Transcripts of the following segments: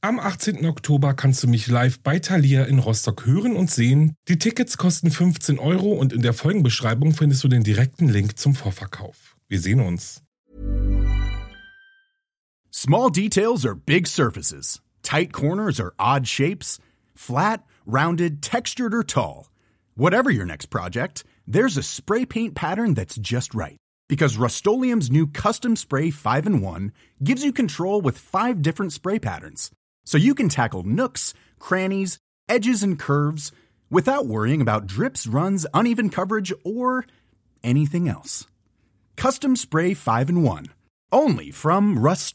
Am 18. Oktober kannst du mich live bei Thalia in Rostock hören und sehen. Die Tickets kosten 15 Euro und in der Folgenbeschreibung findest du den direkten Link zum Vorverkauf. Wir sehen uns. Small details are big surfaces. Tight corners are odd shapes. Flat, rounded, textured or tall. Whatever your next project, there's a spray paint pattern that's just right. Because Rust-Oleum's new Custom Spray 5 in 1 gives you control with five different spray patterns so you can tackle nooks, crannies, edges, and curves without worrying about drips, runs, uneven coverage, or anything else. Custom Spray 5 in 1. Only from Rust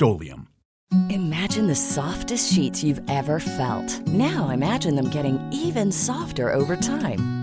Imagine the softest sheets you've ever felt. Now imagine them getting even softer over time.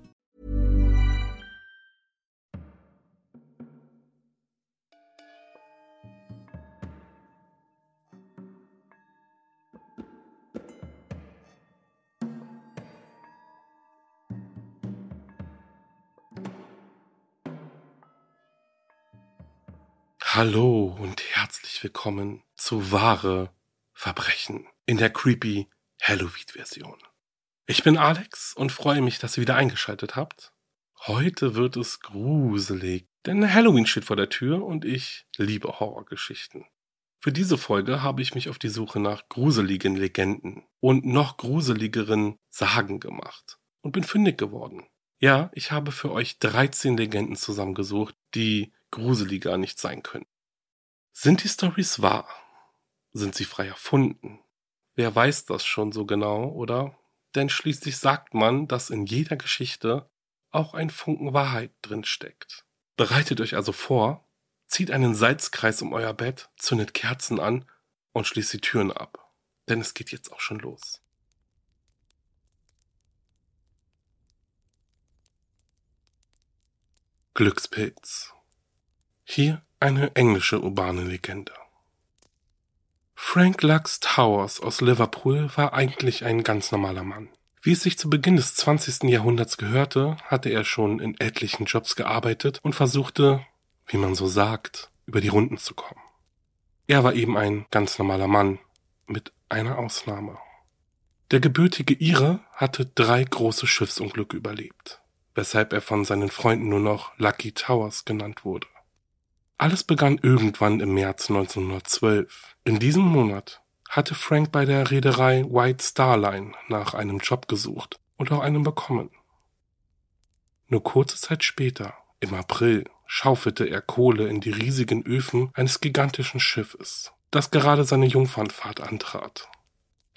Hallo und herzlich willkommen zu Wahre Verbrechen in der creepy Halloween-Version. Ich bin Alex und freue mich, dass ihr wieder eingeschaltet habt. Heute wird es gruselig, denn Halloween steht vor der Tür und ich liebe Horrorgeschichten. Für diese Folge habe ich mich auf die Suche nach gruseligen Legenden und noch gruseligeren Sagen gemacht und bin fündig geworden. Ja, ich habe für euch 13 Legenden zusammengesucht, die gruseliger nicht sein können. Sind die Stories wahr? Sind sie frei erfunden? Wer weiß das schon so genau, oder? Denn schließlich sagt man, dass in jeder Geschichte auch ein Funken Wahrheit drinsteckt. Bereitet euch also vor, zieht einen Salzkreis um euer Bett, zündet Kerzen an und schließt die Türen ab. Denn es geht jetzt auch schon los. Glückspilz. Hier eine englische urbane Legende. Frank Lux Towers aus Liverpool war eigentlich ein ganz normaler Mann. Wie es sich zu Beginn des 20. Jahrhunderts gehörte, hatte er schon in etlichen Jobs gearbeitet und versuchte, wie man so sagt, über die Runden zu kommen. Er war eben ein ganz normaler Mann, mit einer Ausnahme. Der gebürtige Ire hatte drei große Schiffsunglücke überlebt, weshalb er von seinen Freunden nur noch Lucky Towers genannt wurde. Alles begann irgendwann im März 1912. In diesem Monat hatte Frank bei der Reederei White Star Line nach einem Job gesucht und auch einen bekommen. Nur kurze Zeit später, im April, schaufelte er Kohle in die riesigen Öfen eines gigantischen Schiffes, das gerade seine Jungfernfahrt antrat.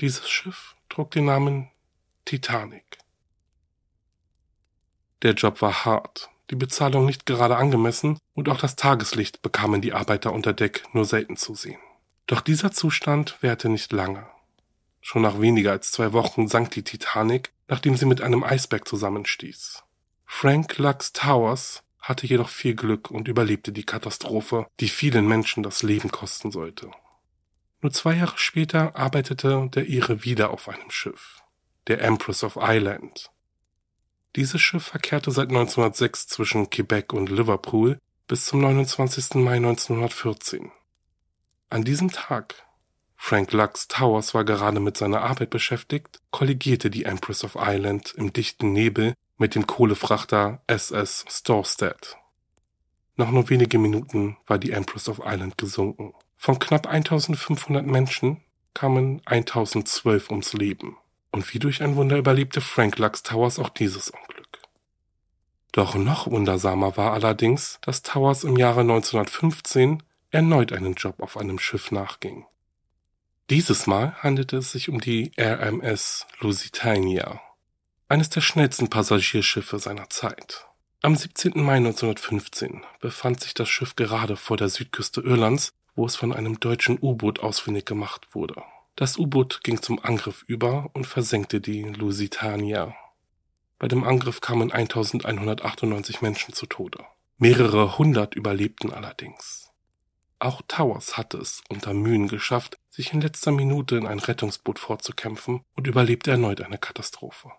Dieses Schiff trug den Namen Titanic. Der Job war hart die Bezahlung nicht gerade angemessen und auch das Tageslicht bekamen die Arbeiter unter Deck nur selten zu sehen. Doch dieser Zustand währte nicht lange. Schon nach weniger als zwei Wochen sank die Titanic, nachdem sie mit einem Eisberg zusammenstieß. Frank Lux Towers hatte jedoch viel Glück und überlebte die Katastrophe, die vielen Menschen das Leben kosten sollte. Nur zwei Jahre später arbeitete der Ire wieder auf einem Schiff, der Empress of Island, dieses Schiff verkehrte seit 1906 zwischen Quebec und Liverpool bis zum 29. Mai 1914. An diesem Tag, Frank Lux Towers war gerade mit seiner Arbeit beschäftigt, kolligierte die Empress of Ireland im dichten Nebel mit dem Kohlefrachter SS Storstad. Nach nur wenige Minuten war die Empress of Ireland gesunken. Von knapp 1500 Menschen kamen 1012 ums Leben. Und wie durch ein Wunder überlebte Frank Lux Towers auch dieses Unglück. Doch noch wundersamer war allerdings, dass Towers im Jahre 1915 erneut einen Job auf einem Schiff nachging. Dieses Mal handelte es sich um die RMS Lusitania, eines der schnellsten Passagierschiffe seiner Zeit. Am 17. Mai 1915 befand sich das Schiff gerade vor der Südküste Irlands, wo es von einem deutschen U-Boot ausfindig gemacht wurde. Das U-Boot ging zum Angriff über und versenkte die Lusitania. Bei dem Angriff kamen 1198 Menschen zu Tode. Mehrere hundert überlebten allerdings. Auch Towers hatte es unter Mühen geschafft, sich in letzter Minute in ein Rettungsboot vorzukämpfen und überlebte erneut eine Katastrophe.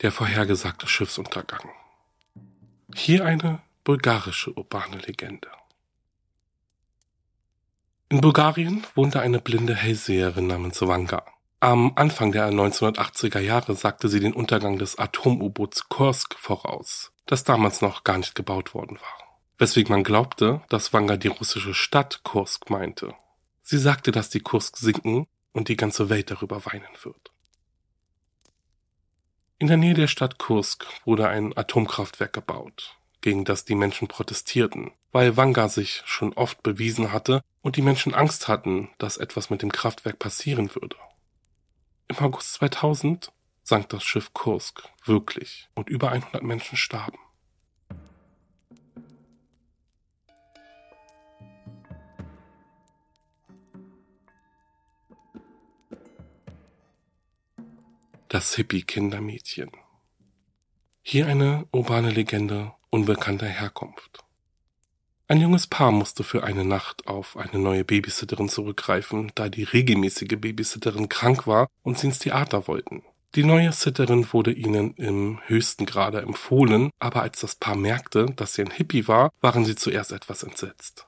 Der vorhergesagte Schiffsuntergang. Hier eine bulgarische urbane Legende. In Bulgarien wohnte eine blinde Hellseherin namens Wanga. Am Anfang der 1980er Jahre sagte sie den Untergang des Atom-U-Boots Kursk voraus, das damals noch gar nicht gebaut worden war. Weswegen man glaubte, dass Wanga die russische Stadt Kursk meinte. Sie sagte, dass die Kursk sinken und die ganze Welt darüber weinen wird. In der Nähe der Stadt Kursk wurde ein Atomkraftwerk gebaut gegen das die Menschen protestierten, weil Wanga sich schon oft bewiesen hatte und die Menschen Angst hatten, dass etwas mit dem Kraftwerk passieren würde. Im August 2000 sank das Schiff Kursk wirklich und über 100 Menschen starben. Das Hippie-Kindermädchen. Hier eine urbane Legende unbekannter Herkunft. Ein junges Paar musste für eine Nacht auf eine neue Babysitterin zurückgreifen, da die regelmäßige Babysitterin krank war und sie ins Theater wollten. Die neue Sitterin wurde ihnen im höchsten Grade empfohlen, aber als das Paar merkte, dass sie ein Hippie war, waren sie zuerst etwas entsetzt.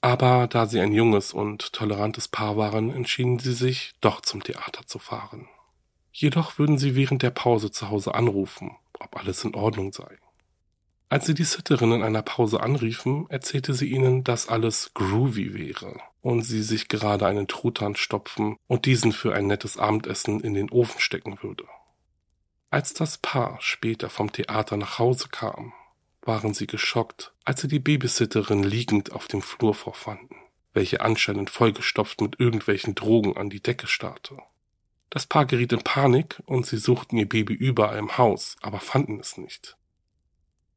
Aber da sie ein junges und tolerantes Paar waren, entschieden sie sich, doch zum Theater zu fahren. Jedoch würden sie während der Pause zu Hause anrufen, ob alles in Ordnung sei. Als sie die Sitterin in einer Pause anriefen, erzählte sie ihnen, dass alles groovy wäre und sie sich gerade einen Truthahn stopfen und diesen für ein nettes Abendessen in den Ofen stecken würde. Als das Paar später vom Theater nach Hause kam, waren sie geschockt, als sie die Babysitterin liegend auf dem Flur vorfanden, welche anscheinend vollgestopft mit irgendwelchen Drogen an die Decke starrte. Das Paar geriet in Panik und sie suchten ihr Baby überall im Haus, aber fanden es nicht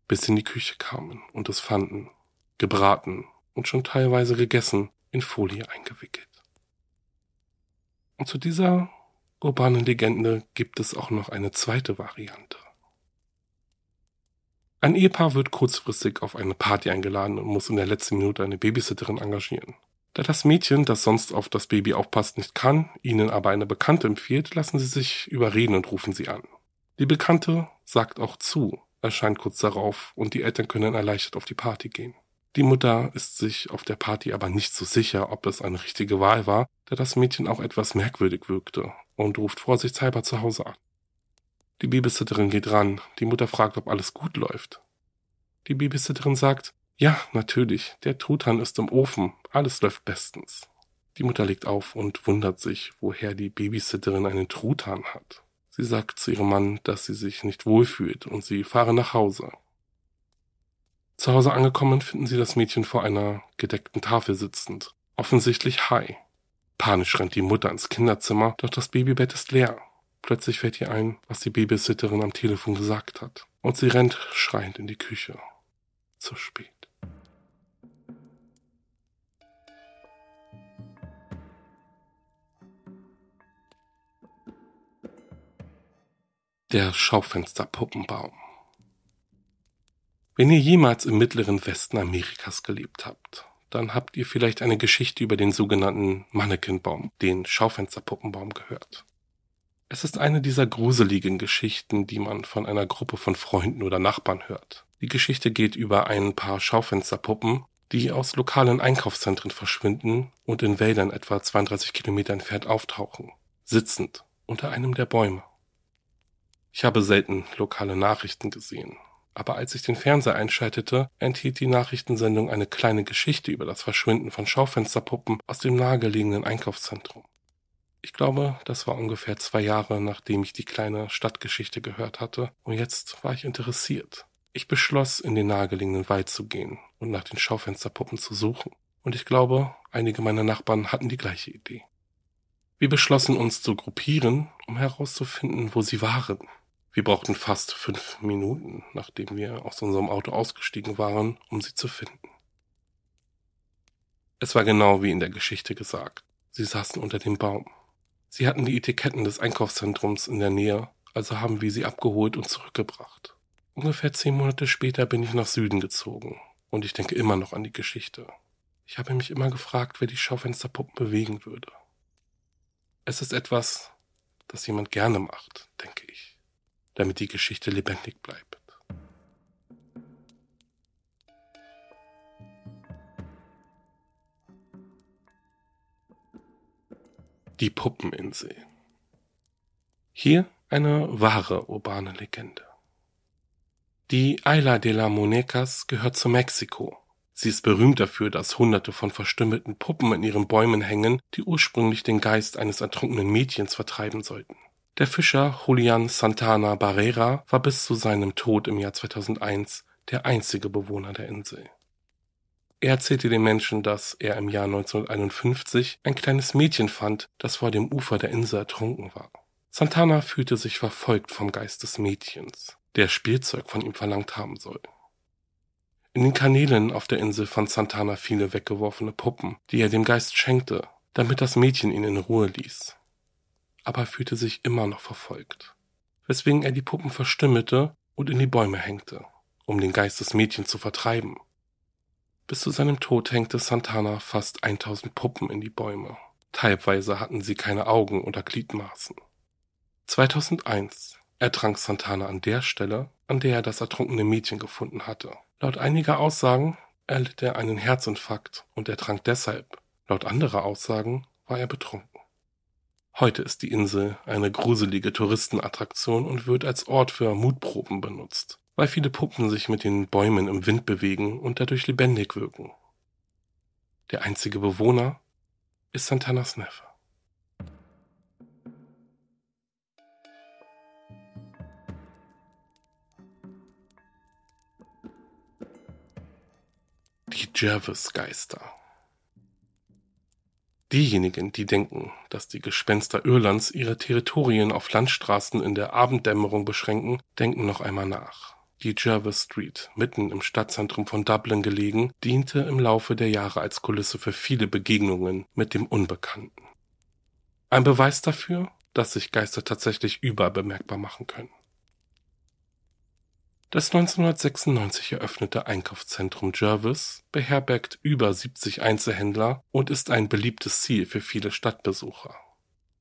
bis sie in die Küche kamen und es fanden, gebraten und schon teilweise gegessen, in Folie eingewickelt. Und zu dieser urbanen Legende gibt es auch noch eine zweite Variante. Ein Ehepaar wird kurzfristig auf eine Party eingeladen und muss in der letzten Minute eine Babysitterin engagieren. Da das Mädchen, das sonst auf das Baby aufpasst, nicht kann, ihnen aber eine Bekannte empfiehlt, lassen sie sich überreden und rufen sie an. Die Bekannte sagt auch zu, erscheint kurz darauf und die Eltern können erleichtert auf die Party gehen. Die Mutter ist sich auf der Party aber nicht so sicher, ob es eine richtige Wahl war, da das Mädchen auch etwas merkwürdig wirkte und ruft vorsichtshalber zu Hause an. Die Babysitterin geht ran, die Mutter fragt, ob alles gut läuft. Die Babysitterin sagt, ja, natürlich, der Truthahn ist im Ofen, alles läuft bestens. Die Mutter legt auf und wundert sich, woher die Babysitterin einen Truthahn hat. Sie sagt zu ihrem Mann, dass sie sich nicht wohlfühlt und sie fahren nach Hause. Zu Hause angekommen finden sie das Mädchen vor einer gedeckten Tafel sitzend, offensichtlich high. Panisch rennt die Mutter ins Kinderzimmer, doch das Babybett ist leer. Plötzlich fällt ihr ein, was die Babysitterin am Telefon gesagt hat, und sie rennt schreiend in die Küche. Zu spät. Der Schaufensterpuppenbaum. Wenn ihr jemals im mittleren Westen Amerikas gelebt habt, dann habt ihr vielleicht eine Geschichte über den sogenannten Mannequinbaum, den Schaufensterpuppenbaum gehört. Es ist eine dieser gruseligen Geschichten, die man von einer Gruppe von Freunden oder Nachbarn hört. Die Geschichte geht über ein paar Schaufensterpuppen, die aus lokalen Einkaufszentren verschwinden und in Wäldern etwa 32 Kilometer entfernt auftauchen, sitzend unter einem der Bäume. Ich habe selten lokale Nachrichten gesehen. Aber als ich den Fernseher einschaltete, enthielt die Nachrichtensendung eine kleine Geschichte über das Verschwinden von Schaufensterpuppen aus dem nahegelegenen Einkaufszentrum. Ich glaube, das war ungefähr zwei Jahre, nachdem ich die kleine Stadtgeschichte gehört hatte, und jetzt war ich interessiert. Ich beschloss, in den nahegelegenen Wald zu gehen und nach den Schaufensterpuppen zu suchen. Und ich glaube, einige meiner Nachbarn hatten die gleiche Idee. Wir beschlossen uns zu gruppieren, um herauszufinden, wo sie waren. Wir brauchten fast fünf Minuten, nachdem wir aus unserem Auto ausgestiegen waren, um sie zu finden. Es war genau wie in der Geschichte gesagt. Sie saßen unter dem Baum. Sie hatten die Etiketten des Einkaufszentrums in der Nähe, also haben wir sie abgeholt und zurückgebracht. Ungefähr zehn Monate später bin ich nach Süden gezogen und ich denke immer noch an die Geschichte. Ich habe mich immer gefragt, wer die Schaufensterpuppen bewegen würde. Es ist etwas, das jemand gerne macht, denke ich, damit die Geschichte lebendig bleibt. Die Puppeninsel. Hier eine wahre urbane Legende. Die Isla de la Monecas gehört zu Mexiko. Sie ist berühmt dafür, dass hunderte von verstümmelten Puppen in ihren Bäumen hängen, die ursprünglich den Geist eines ertrunkenen Mädchens vertreiben sollten. Der Fischer Julian Santana Barrera war bis zu seinem Tod im Jahr 2001 der einzige Bewohner der Insel. Er erzählte den Menschen, dass er im Jahr 1951 ein kleines Mädchen fand, das vor dem Ufer der Insel ertrunken war. Santana fühlte sich verfolgt vom Geist des Mädchens der Spielzeug von ihm verlangt haben soll. In den Kanälen auf der Insel fand Santana viele weggeworfene Puppen, die er dem Geist schenkte, damit das Mädchen ihn in Ruhe ließ. Aber er fühlte sich immer noch verfolgt, weswegen er die Puppen verstümmelte und in die Bäume hängte, um den Geist des Mädchens zu vertreiben. Bis zu seinem Tod hängte Santana fast 1000 Puppen in die Bäume. Teilweise hatten sie keine Augen oder Gliedmaßen. 2001 ertrank Santana an der Stelle, an der er das ertrunkene Mädchen gefunden hatte. Laut einiger Aussagen erlitt er einen Herzinfarkt und ertrank deshalb. Laut anderer Aussagen war er betrunken. Heute ist die Insel eine gruselige Touristenattraktion und wird als Ort für Mutproben benutzt, weil viele Puppen sich mit den Bäumen im Wind bewegen und dadurch lebendig wirken. Der einzige Bewohner ist Santanas Neffe. Die Jervis-Geister. Diejenigen, die denken, dass die Gespenster Irlands ihre Territorien auf Landstraßen in der Abenddämmerung beschränken, denken noch einmal nach. Die Jervis Street, mitten im Stadtzentrum von Dublin gelegen, diente im Laufe der Jahre als Kulisse für viele Begegnungen mit dem Unbekannten. Ein Beweis dafür, dass sich Geister tatsächlich überall bemerkbar machen können. Das 1996 eröffnete Einkaufszentrum Jervis beherbergt über 70 Einzelhändler und ist ein beliebtes Ziel für viele Stadtbesucher.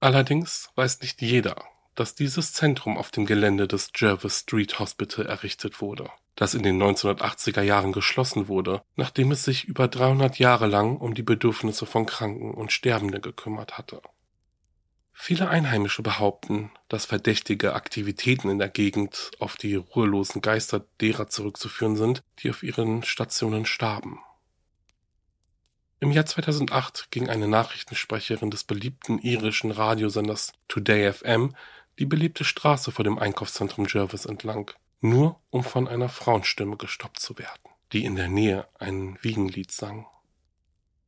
Allerdings weiß nicht jeder, dass dieses Zentrum auf dem Gelände des Jervis Street Hospital errichtet wurde, das in den 1980er Jahren geschlossen wurde, nachdem es sich über 300 Jahre lang um die Bedürfnisse von Kranken und Sterbenden gekümmert hatte. Viele Einheimische behaupten, dass verdächtige Aktivitäten in der Gegend auf die ruhelosen Geister derer zurückzuführen sind, die auf ihren Stationen starben. Im Jahr 2008 ging eine Nachrichtensprecherin des beliebten irischen Radiosenders Today FM die beliebte Straße vor dem Einkaufszentrum Jervis entlang, nur um von einer Frauenstimme gestoppt zu werden, die in der Nähe ein Wiegenlied sang.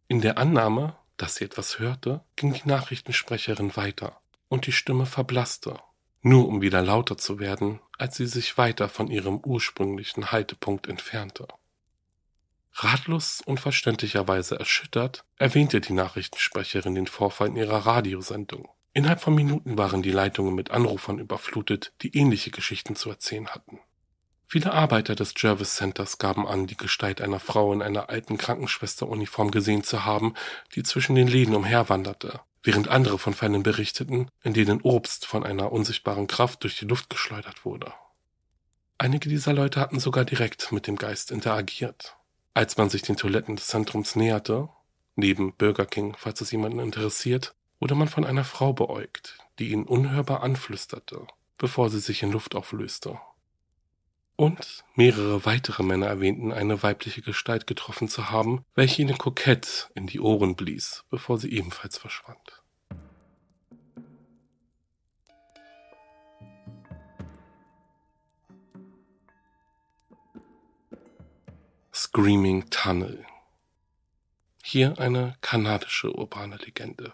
In der Annahme, dass sie etwas hörte, ging die Nachrichtensprecherin weiter, und die Stimme verblasste, nur um wieder lauter zu werden, als sie sich weiter von ihrem ursprünglichen Haltepunkt entfernte. Ratlos und verständlicherweise erschüttert, erwähnte die Nachrichtensprecherin den Vorfall in ihrer Radiosendung. Innerhalb von Minuten waren die Leitungen mit Anrufern überflutet, die ähnliche Geschichten zu erzählen hatten. Viele Arbeiter des Jervis Centers gaben an, die Gestalt einer Frau in einer alten Krankenschwesteruniform gesehen zu haben, die zwischen den Läden umherwanderte, während andere von Fällen berichteten, in denen Obst von einer unsichtbaren Kraft durch die Luft geschleudert wurde. Einige dieser Leute hatten sogar direkt mit dem Geist interagiert. Als man sich den Toiletten des Zentrums näherte, neben Burger King, falls es jemanden interessiert, wurde man von einer Frau beäugt, die ihn unhörbar anflüsterte, bevor sie sich in Luft auflöste. Und mehrere weitere Männer erwähnten, eine weibliche Gestalt getroffen zu haben, welche ihnen kokett in die Ohren blies, bevor sie ebenfalls verschwand. Screaming Tunnel. Hier eine kanadische urbane Legende.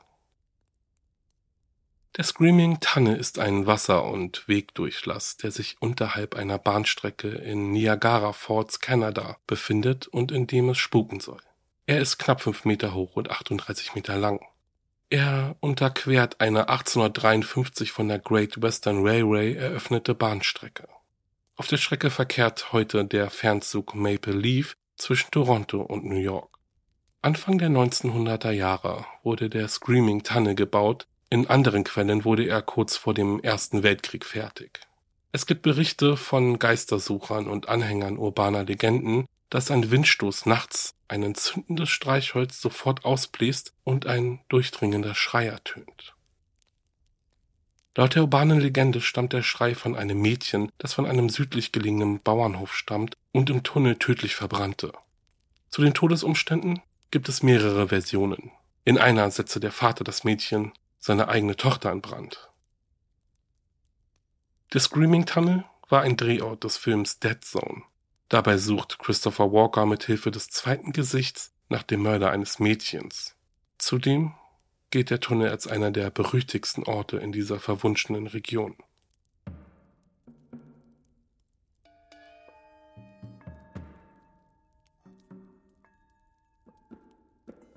Der Screaming Tanne ist ein Wasser- und Wegdurchlass, der sich unterhalb einer Bahnstrecke in Niagara Falls, Kanada befindet und in dem es spuken soll. Er ist knapp fünf Meter hoch und 38 Meter lang. Er unterquert eine 1853 von der Great Western Railway eröffnete Bahnstrecke. Auf der Strecke verkehrt heute der Fernzug Maple Leaf zwischen Toronto und New York. Anfang der 1900er Jahre wurde der Screaming Tanne gebaut, in anderen Quellen wurde er kurz vor dem Ersten Weltkrieg fertig. Es gibt Berichte von Geistersuchern und Anhängern urbaner Legenden, dass ein Windstoß nachts ein entzündendes Streichholz sofort ausbläst und ein durchdringender Schrei ertönt. Laut der urbanen Legende stammt der Schrei von einem Mädchen, das von einem südlich gelegenen Bauernhof stammt und im Tunnel tödlich verbrannte. Zu den Todesumständen gibt es mehrere Versionen. In einer setzte der Vater das Mädchen seine eigene Tochter in Brand. Der Screaming Tunnel war ein Drehort des Films Dead Zone. Dabei sucht Christopher Walker mit Hilfe des zweiten Gesichts nach dem Mörder eines Mädchens. Zudem gilt der Tunnel als einer der berüchtigsten Orte in dieser verwunschenen Region.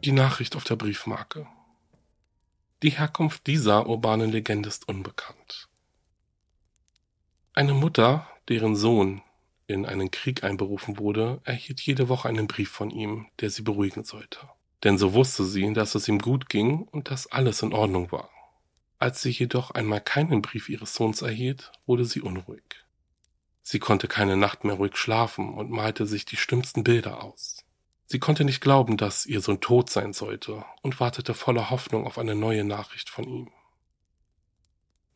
Die Nachricht auf der Briefmarke. Die Herkunft dieser urbanen Legende ist unbekannt. Eine Mutter, deren Sohn in einen Krieg einberufen wurde, erhielt jede Woche einen Brief von ihm, der sie beruhigen sollte. Denn so wusste sie, dass es ihm gut ging und dass alles in Ordnung war. Als sie jedoch einmal keinen Brief ihres Sohns erhielt, wurde sie unruhig. Sie konnte keine Nacht mehr ruhig schlafen und malte sich die schlimmsten Bilder aus. Sie konnte nicht glauben, dass ihr Sohn tot sein sollte und wartete voller Hoffnung auf eine neue Nachricht von ihm.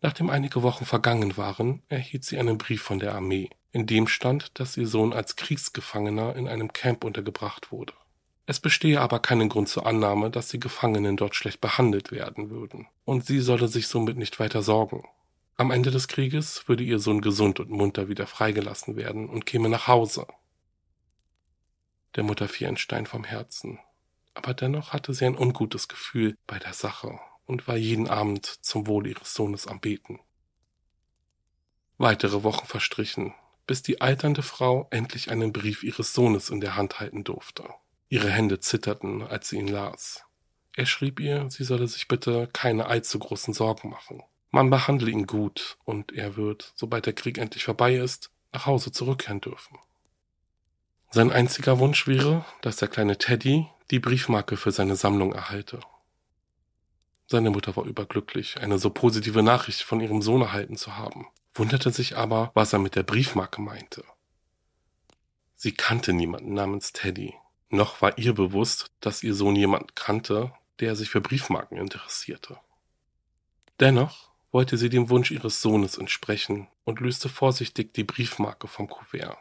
Nachdem einige Wochen vergangen waren, erhielt sie einen Brief von der Armee, in dem stand, dass ihr Sohn als Kriegsgefangener in einem Camp untergebracht wurde. Es bestehe aber keinen Grund zur Annahme, dass die Gefangenen dort schlecht behandelt werden würden, und sie solle sich somit nicht weiter sorgen. Am Ende des Krieges würde ihr Sohn gesund und munter wieder freigelassen werden und käme nach Hause. Der Mutter fiel ein Stein vom Herzen. Aber dennoch hatte sie ein ungutes Gefühl bei der Sache und war jeden Abend zum Wohl ihres Sohnes am Beten. Weitere Wochen verstrichen, bis die alternde Frau endlich einen Brief ihres Sohnes in der Hand halten durfte. Ihre Hände zitterten, als sie ihn las. Er schrieb ihr, sie solle sich bitte keine allzu großen Sorgen machen. Man behandle ihn gut und er wird, sobald der Krieg endlich vorbei ist, nach Hause zurückkehren dürfen. Sein einziger Wunsch wäre, dass der kleine Teddy die Briefmarke für seine Sammlung erhalte. Seine Mutter war überglücklich, eine so positive Nachricht von ihrem Sohn erhalten zu haben, wunderte sich aber, was er mit der Briefmarke meinte. Sie kannte niemanden namens Teddy, noch war ihr bewusst, dass ihr Sohn jemand kannte, der sich für Briefmarken interessierte. Dennoch wollte sie dem Wunsch ihres Sohnes entsprechen und löste vorsichtig die Briefmarke vom Kuvert.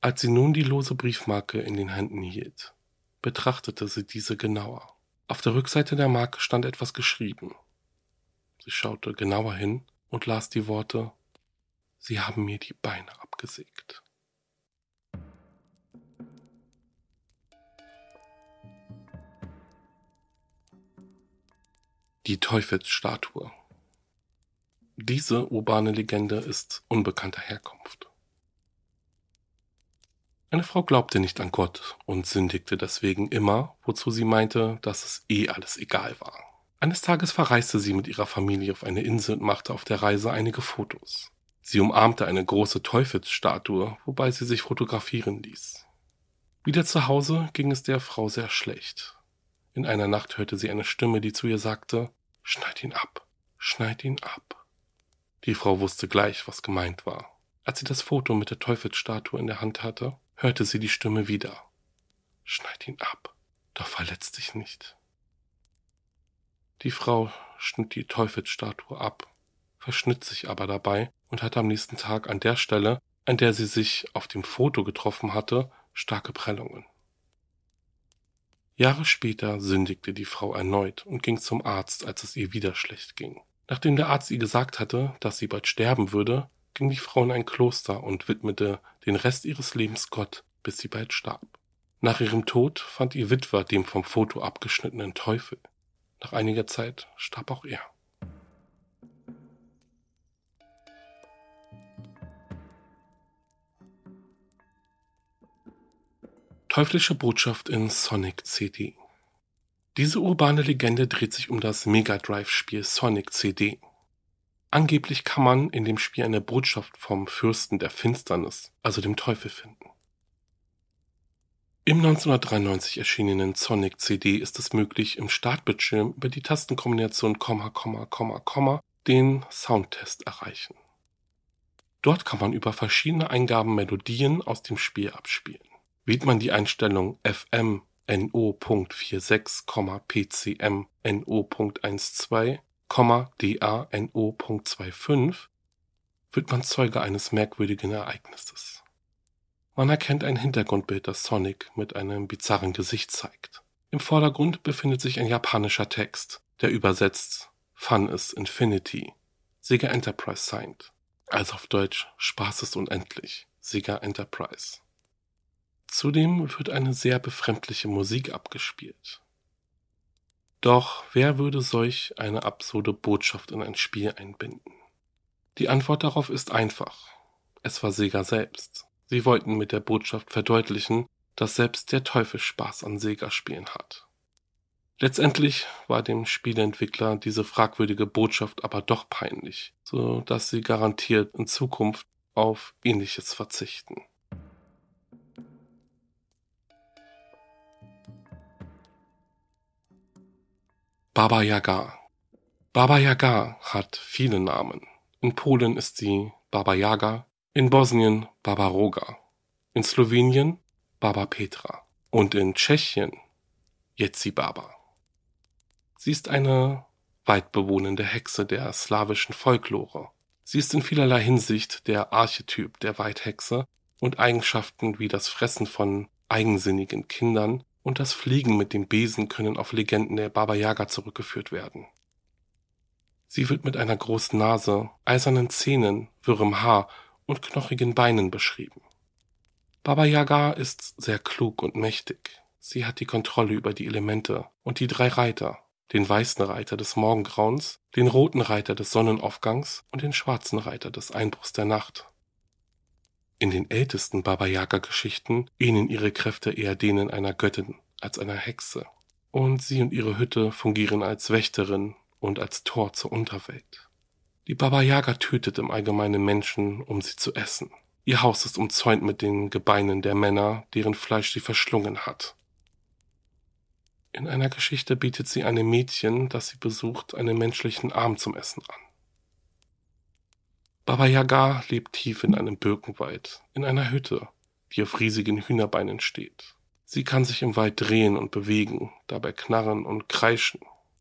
Als sie nun die lose Briefmarke in den Händen hielt, betrachtete sie diese genauer. Auf der Rückseite der Marke stand etwas geschrieben. Sie schaute genauer hin und las die Worte Sie haben mir die Beine abgesägt. Die Teufelsstatue. Diese urbane Legende ist unbekannter Herkunft. Eine Frau glaubte nicht an Gott und sündigte deswegen immer, wozu sie meinte, dass es eh alles egal war. Eines Tages verreiste sie mit ihrer Familie auf eine Insel und machte auf der Reise einige Fotos. Sie umarmte eine große Teufelsstatue, wobei sie sich fotografieren ließ. Wieder zu Hause ging es der Frau sehr schlecht. In einer Nacht hörte sie eine Stimme, die zu ihr sagte, Schneid ihn ab, schneid ihn ab. Die Frau wusste gleich, was gemeint war. Als sie das Foto mit der Teufelsstatue in der Hand hatte, hörte sie die Stimme wieder. Schneid ihn ab, doch verletz dich nicht. Die Frau schnitt die Teufelsstatue ab, verschnitt sich aber dabei und hatte am nächsten Tag an der Stelle, an der sie sich auf dem Foto getroffen hatte, starke Prellungen. Jahre später sündigte die Frau erneut und ging zum Arzt, als es ihr wieder schlecht ging. Nachdem der Arzt ihr gesagt hatte, dass sie bald sterben würde, ging die Frau in ein Kloster und widmete den Rest ihres Lebens Gott, bis sie bald starb. Nach ihrem Tod fand ihr Witwer den vom Foto abgeschnittenen Teufel. Nach einiger Zeit starb auch er. Teuflische Botschaft in Sonic CD. Diese urbane Legende dreht sich um das Mega Drive Spiel Sonic CD. Angeblich kann man in dem Spiel eine Botschaft vom Fürsten der Finsternis, also dem Teufel, finden. Im 1993 erschienenen Sonic CD ist es möglich, im Startbildschirm über die Tastenkombination Komma, Komma, Komma, Komma den Soundtest erreichen. Dort kann man über verschiedene Eingaben Melodien aus dem Spiel abspielen. Wählt man die Einstellung FM NO.46, PCM NO.12, DA NO.25, wird man Zeuge eines merkwürdigen Ereignisses. Man erkennt ein Hintergrundbild, das Sonic mit einem bizarren Gesicht zeigt. Im Vordergrund befindet sich ein japanischer Text, der übersetzt Fun is Infinity, Sega Enterprise signed. Also auf Deutsch Spaß ist unendlich, Sega Enterprise. Zudem wird eine sehr befremdliche Musik abgespielt. Doch wer würde solch eine absurde Botschaft in ein Spiel einbinden? Die Antwort darauf ist einfach. Es war Sega selbst. Sie wollten mit der Botschaft verdeutlichen, dass selbst der Teufel Spaß an Sega-Spielen hat. Letztendlich war dem Spieleentwickler diese fragwürdige Botschaft aber doch peinlich, so dass sie garantiert in Zukunft auf ähnliches verzichten. Baba Yaga. Baba Yaga hat viele Namen. In Polen ist sie Baba Yaga, in Bosnien Baba Roga, in Slowenien Baba Petra und in Tschechien Jetzi Baba. Sie ist eine weitbewohnende Hexe der slawischen Folklore. Sie ist in vielerlei Hinsicht der Archetyp der Weidhexe und Eigenschaften wie das Fressen von eigensinnigen Kindern und das Fliegen mit dem Besen können auf Legenden der Baba Yaga zurückgeführt werden. Sie wird mit einer großen Nase, eisernen Zähnen, wirrem Haar und knochigen Beinen beschrieben. Baba Yaga ist sehr klug und mächtig. Sie hat die Kontrolle über die Elemente und die drei Reiter, den weißen Reiter des Morgengrauens, den roten Reiter des Sonnenaufgangs und den schwarzen Reiter des Einbruchs der Nacht. In den ältesten Baba Yaga-Geschichten ähneln ihre Kräfte eher denen einer Göttin als einer Hexe. Und sie und ihre Hütte fungieren als Wächterin und als Tor zur Unterwelt. Die Baba Yaga tötet im Allgemeinen Menschen, um sie zu essen. Ihr Haus ist umzäunt mit den Gebeinen der Männer, deren Fleisch sie verschlungen hat. In einer Geschichte bietet sie einem Mädchen, das sie besucht, einen menschlichen Arm zum Essen an. Baba Yaga lebt tief in einem Birkenwald, in einer Hütte, die auf riesigen Hühnerbeinen steht. Sie kann sich im Wald drehen und bewegen, dabei knarren und kreischen.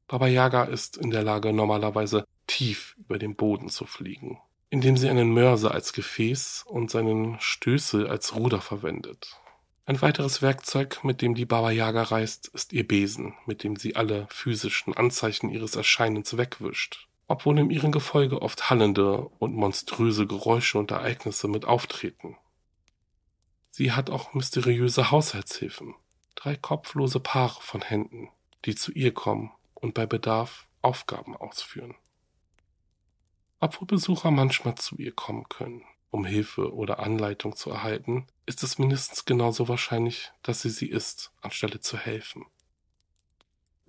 Baba Yaga ist in der Lage, normalerweise tief über den Boden zu fliegen, indem sie einen Mörser als Gefäß und seinen Stößel als Ruder verwendet. Ein weiteres Werkzeug, mit dem die Baba Yaga reist, ist ihr Besen, mit dem sie alle physischen Anzeichen ihres Erscheinens wegwischt obwohl in ihrem Gefolge oft hallende und monströse Geräusche und Ereignisse mit auftreten. Sie hat auch mysteriöse Haushaltshilfen, drei kopflose Paare von Händen, die zu ihr kommen und bei Bedarf Aufgaben ausführen. Obwohl Besucher manchmal zu ihr kommen können, um Hilfe oder Anleitung zu erhalten, ist es mindestens genauso wahrscheinlich, dass sie sie ist, anstelle zu helfen.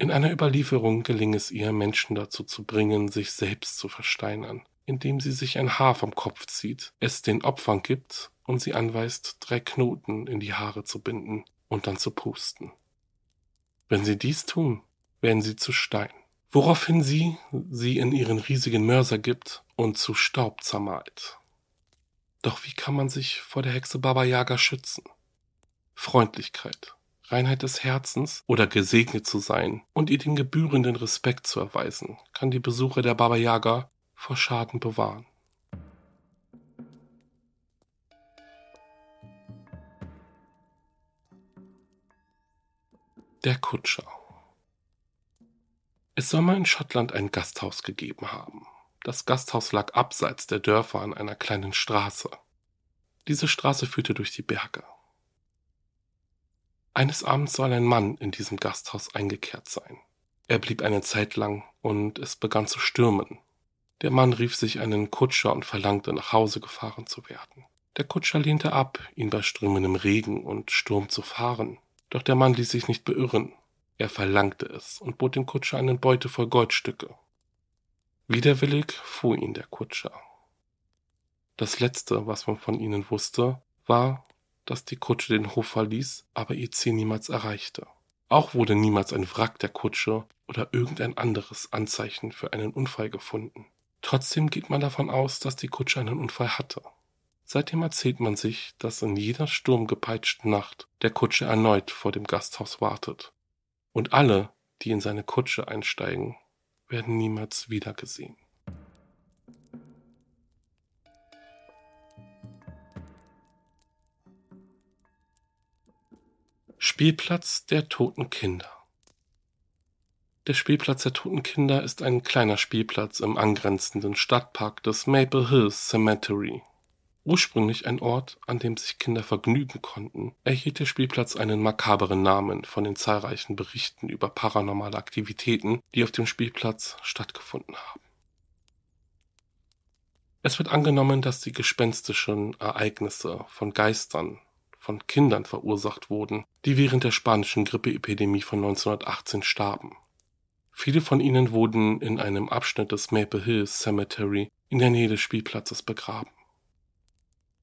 In einer Überlieferung geling es ihr, Menschen dazu zu bringen, sich selbst zu versteinern, indem sie sich ein Haar vom Kopf zieht, es den Opfern gibt und sie anweist, drei Knoten in die Haare zu binden und dann zu pusten. Wenn sie dies tun, werden sie zu Stein, woraufhin sie sie in ihren riesigen Mörser gibt und zu Staub zermalt. Doch wie kann man sich vor der Hexe Baba Yaga schützen? Freundlichkeit, Reinheit des Herzens oder gesegnet zu sein und ihr den gebührenden Respekt zu erweisen, kann die Besucher der Baba Yaga vor Schaden bewahren. Der Kutscher Es soll mal in Schottland ein Gasthaus gegeben haben. Das Gasthaus lag abseits der Dörfer an einer kleinen Straße. Diese Straße führte durch die Berge. Eines Abends soll ein Mann in diesem Gasthaus eingekehrt sein. Er blieb eine Zeit lang und es begann zu stürmen. Der Mann rief sich einen Kutscher und verlangte, nach Hause gefahren zu werden. Der Kutscher lehnte ab, ihn bei strömendem Regen und Sturm zu fahren. Doch der Mann ließ sich nicht beirren. Er verlangte es und bot dem Kutscher einen Beute voll Goldstücke. Widerwillig fuhr ihn der Kutscher. Das Letzte, was man von ihnen wusste, war, dass die Kutsche den Hof verließ, aber ihr Ziel niemals erreichte. Auch wurde niemals ein Wrack der Kutsche oder irgendein anderes Anzeichen für einen Unfall gefunden. Trotzdem geht man davon aus, dass die Kutsche einen Unfall hatte. Seitdem erzählt man sich, dass in jeder sturmgepeitschten Nacht der Kutsche erneut vor dem Gasthaus wartet. Und alle, die in seine Kutsche einsteigen, werden niemals wiedergesehen. Spielplatz der toten Kinder Der Spielplatz der toten Kinder ist ein kleiner Spielplatz im angrenzenden Stadtpark des Maple Hills Cemetery. Ursprünglich ein Ort, an dem sich Kinder vergnügen konnten, erhielt der Spielplatz einen makaberen Namen von den zahlreichen Berichten über paranormale Aktivitäten, die auf dem Spielplatz stattgefunden haben. Es wird angenommen, dass die gespenstischen Ereignisse von Geistern, von Kindern verursacht wurden, die während der spanischen Grippeepidemie von 1918 starben. Viele von ihnen wurden in einem Abschnitt des Maple Hills Cemetery in der Nähe des Spielplatzes begraben.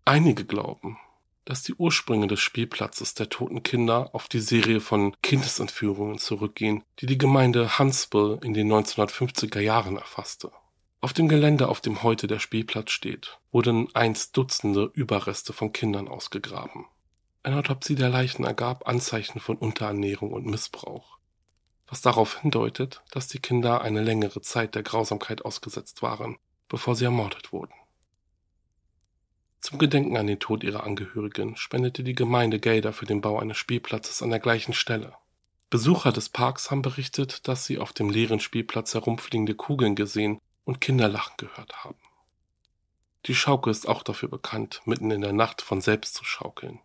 Einige glauben, dass die Ursprünge des Spielplatzes der toten Kinder auf die Serie von Kindesentführungen zurückgehen, die die Gemeinde Huntsville in den 1950er Jahren erfasste. Auf dem Gelände, auf dem heute der Spielplatz steht, wurden einst Dutzende Überreste von Kindern ausgegraben. Eine Autopsie der Leichen ergab Anzeichen von Unterernährung und Missbrauch, was darauf hindeutet, dass die Kinder eine längere Zeit der Grausamkeit ausgesetzt waren, bevor sie ermordet wurden. Zum Gedenken an den Tod ihrer Angehörigen spendete die Gemeinde Gelder für den Bau eines Spielplatzes an der gleichen Stelle. Besucher des Parks haben berichtet, dass sie auf dem leeren Spielplatz herumfliegende Kugeln gesehen und Kinderlachen gehört haben. Die Schaukel ist auch dafür bekannt, mitten in der Nacht von selbst zu schaukeln.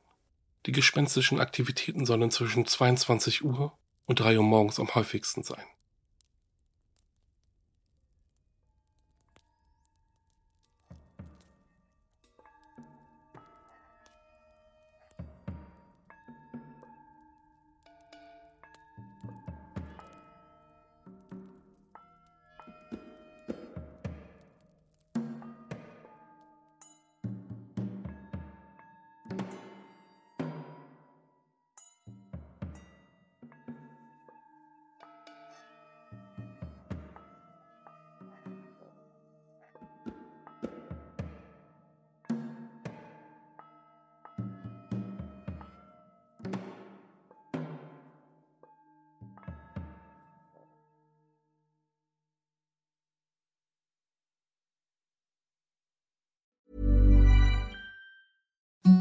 Die gespenstischen Aktivitäten sollen zwischen 22 Uhr und 3 Uhr morgens am häufigsten sein.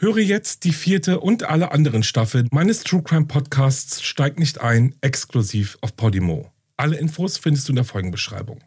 Höre jetzt die vierte und alle anderen Staffeln meines True Crime Podcasts Steigt nicht ein, exklusiv auf Podimo. Alle Infos findest du in der Folgenbeschreibung.